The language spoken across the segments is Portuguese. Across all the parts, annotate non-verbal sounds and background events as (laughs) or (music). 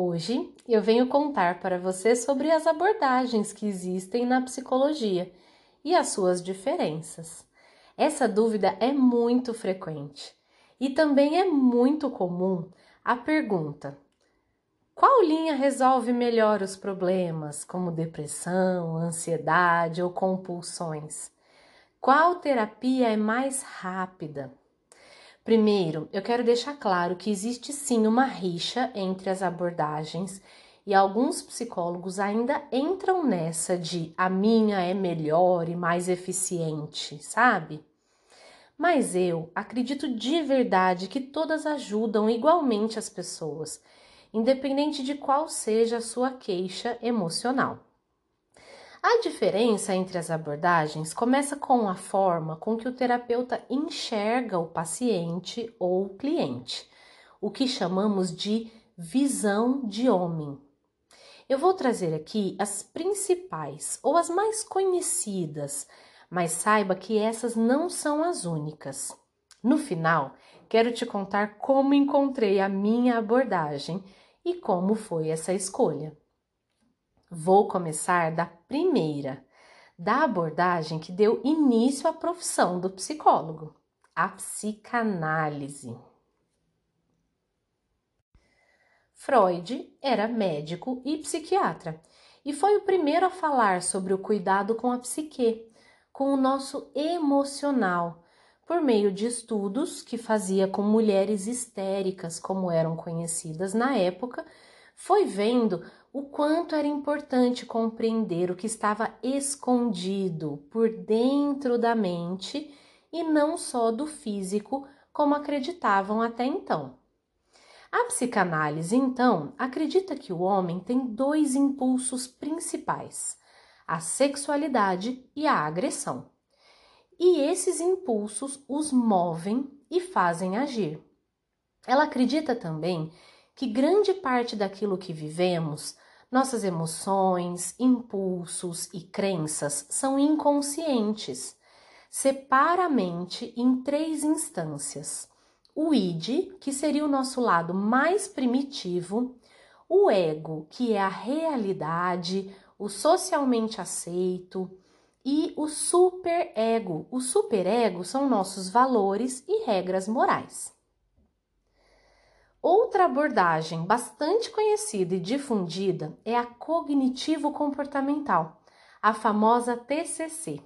Hoje eu venho contar para você sobre as abordagens que existem na psicologia e as suas diferenças. Essa dúvida é muito frequente e também é muito comum a pergunta: qual linha resolve melhor os problemas, como depressão, ansiedade ou compulsões? Qual terapia é mais rápida? Primeiro, eu quero deixar claro que existe sim uma rixa entre as abordagens e alguns psicólogos ainda entram nessa de a minha é melhor e mais eficiente, sabe? Mas eu acredito de verdade que todas ajudam igualmente as pessoas, independente de qual seja a sua queixa emocional. A diferença entre as abordagens começa com a forma com que o terapeuta enxerga o paciente ou cliente, o que chamamos de visão de homem. Eu vou trazer aqui as principais ou as mais conhecidas, mas saiba que essas não são as únicas. No final, quero te contar como encontrei a minha abordagem e como foi essa escolha. Vou começar da primeira, da abordagem que deu início à profissão do psicólogo, a psicanálise. Freud era médico e psiquiatra e foi o primeiro a falar sobre o cuidado com a psique, com o nosso emocional, por meio de estudos que fazia com mulheres histéricas, como eram conhecidas na época, foi vendo o quanto era importante compreender o que estava escondido por dentro da mente e não só do físico, como acreditavam até então. A psicanálise, então, acredita que o homem tem dois impulsos principais: a sexualidade e a agressão. E esses impulsos os movem e fazem agir. Ela acredita também que grande parte daquilo que vivemos, nossas emoções, impulsos e crenças são inconscientes. Separa a mente em três instâncias: o id, que seria o nosso lado mais primitivo, o ego, que é a realidade, o socialmente aceito, e o superego. O superego são nossos valores e regras morais. Outra abordagem bastante conhecida e difundida é a cognitivo-comportamental, a famosa TCC.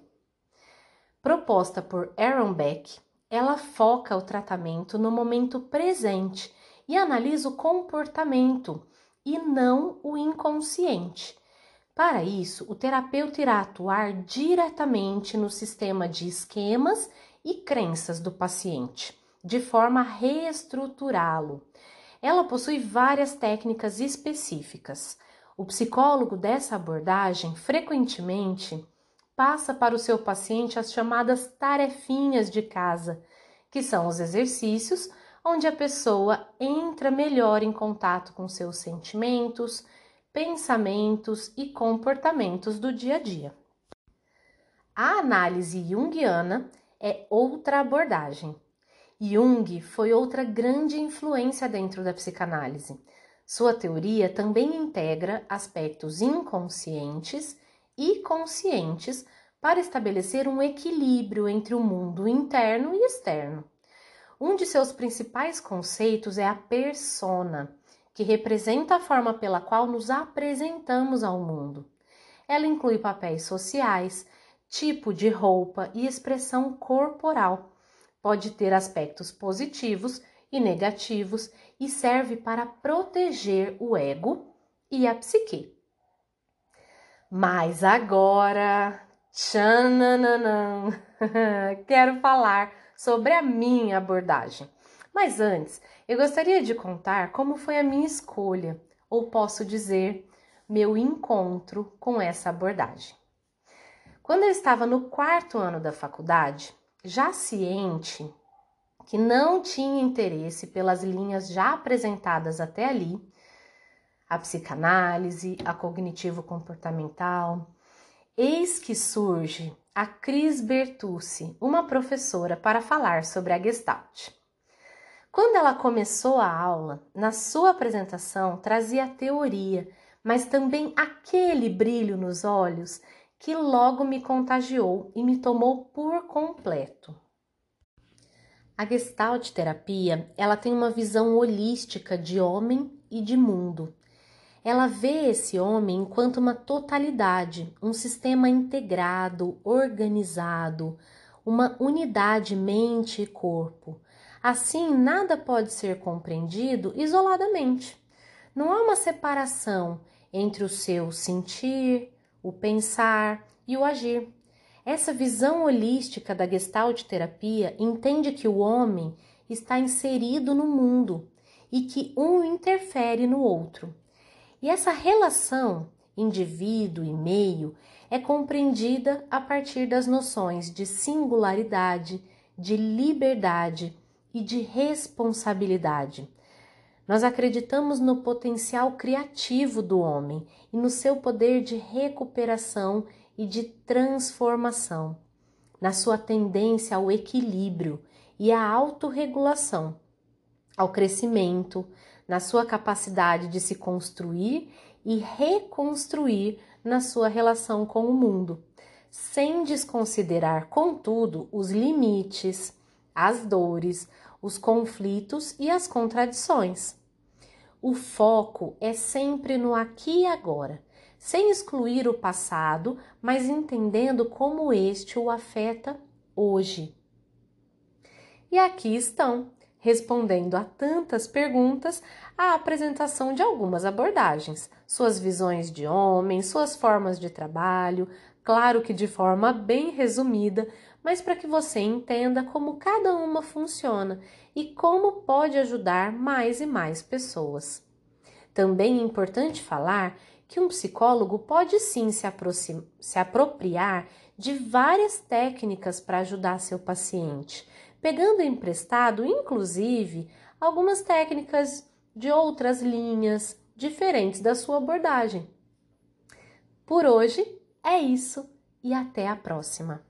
Proposta por Aaron Beck, ela foca o tratamento no momento presente e analisa o comportamento e não o inconsciente. Para isso, o terapeuta irá atuar diretamente no sistema de esquemas e crenças do paciente, de forma a reestruturá-lo ela possui várias técnicas específicas. O psicólogo dessa abordagem frequentemente passa para o seu paciente as chamadas tarefinhas de casa, que são os exercícios onde a pessoa entra melhor em contato com seus sentimentos, pensamentos e comportamentos do dia a dia. A análise junguiana é outra abordagem Jung foi outra grande influência dentro da psicanálise. Sua teoria também integra aspectos inconscientes e conscientes para estabelecer um equilíbrio entre o mundo interno e externo. Um de seus principais conceitos é a persona, que representa a forma pela qual nos apresentamos ao mundo. Ela inclui papéis sociais, tipo de roupa e expressão corporal pode ter aspectos positivos e negativos e serve para proteger o ego e a psique. Mas agora, tchananã, (laughs) quero falar sobre a minha abordagem. Mas antes, eu gostaria de contar como foi a minha escolha, ou posso dizer, meu encontro com essa abordagem. Quando eu estava no quarto ano da faculdade, já ciente que não tinha interesse pelas linhas já apresentadas até ali, a psicanálise, a cognitivo-comportamental, eis que surge a Cris Bertucci, uma professora, para falar sobre a Gestalt. Quando ela começou a aula, na sua apresentação trazia a teoria, mas também aquele brilho nos olhos que logo me contagiou e me tomou por completo. A Gestalt terapia, ela tem uma visão holística de homem e de mundo. Ela vê esse homem enquanto uma totalidade, um sistema integrado, organizado, uma unidade mente e corpo. Assim, nada pode ser compreendido isoladamente. Não há uma separação entre o seu sentir, o pensar e o agir. Essa visão holística da Gestalt terapia entende que o homem está inserido no mundo e que um interfere no outro. E essa relação indivíduo e meio é compreendida a partir das noções de singularidade, de liberdade e de responsabilidade. Nós acreditamos no potencial criativo do homem e no seu poder de recuperação e de transformação, na sua tendência ao equilíbrio e à autorregulação, ao crescimento, na sua capacidade de se construir e reconstruir na sua relação com o mundo, sem desconsiderar, contudo, os limites, as dores, os conflitos e as contradições. O foco é sempre no aqui e agora, sem excluir o passado, mas entendendo como este o afeta hoje. E aqui estão respondendo a tantas perguntas, a apresentação de algumas abordagens, suas visões de homem, suas formas de trabalho, claro que de forma bem resumida, mas para que você entenda como cada uma funciona e como pode ajudar mais e mais pessoas. Também é importante falar que um psicólogo pode sim se, se apropriar de várias técnicas para ajudar seu paciente, pegando emprestado, inclusive, algumas técnicas de outras linhas diferentes da sua abordagem. Por hoje é isso e até a próxima!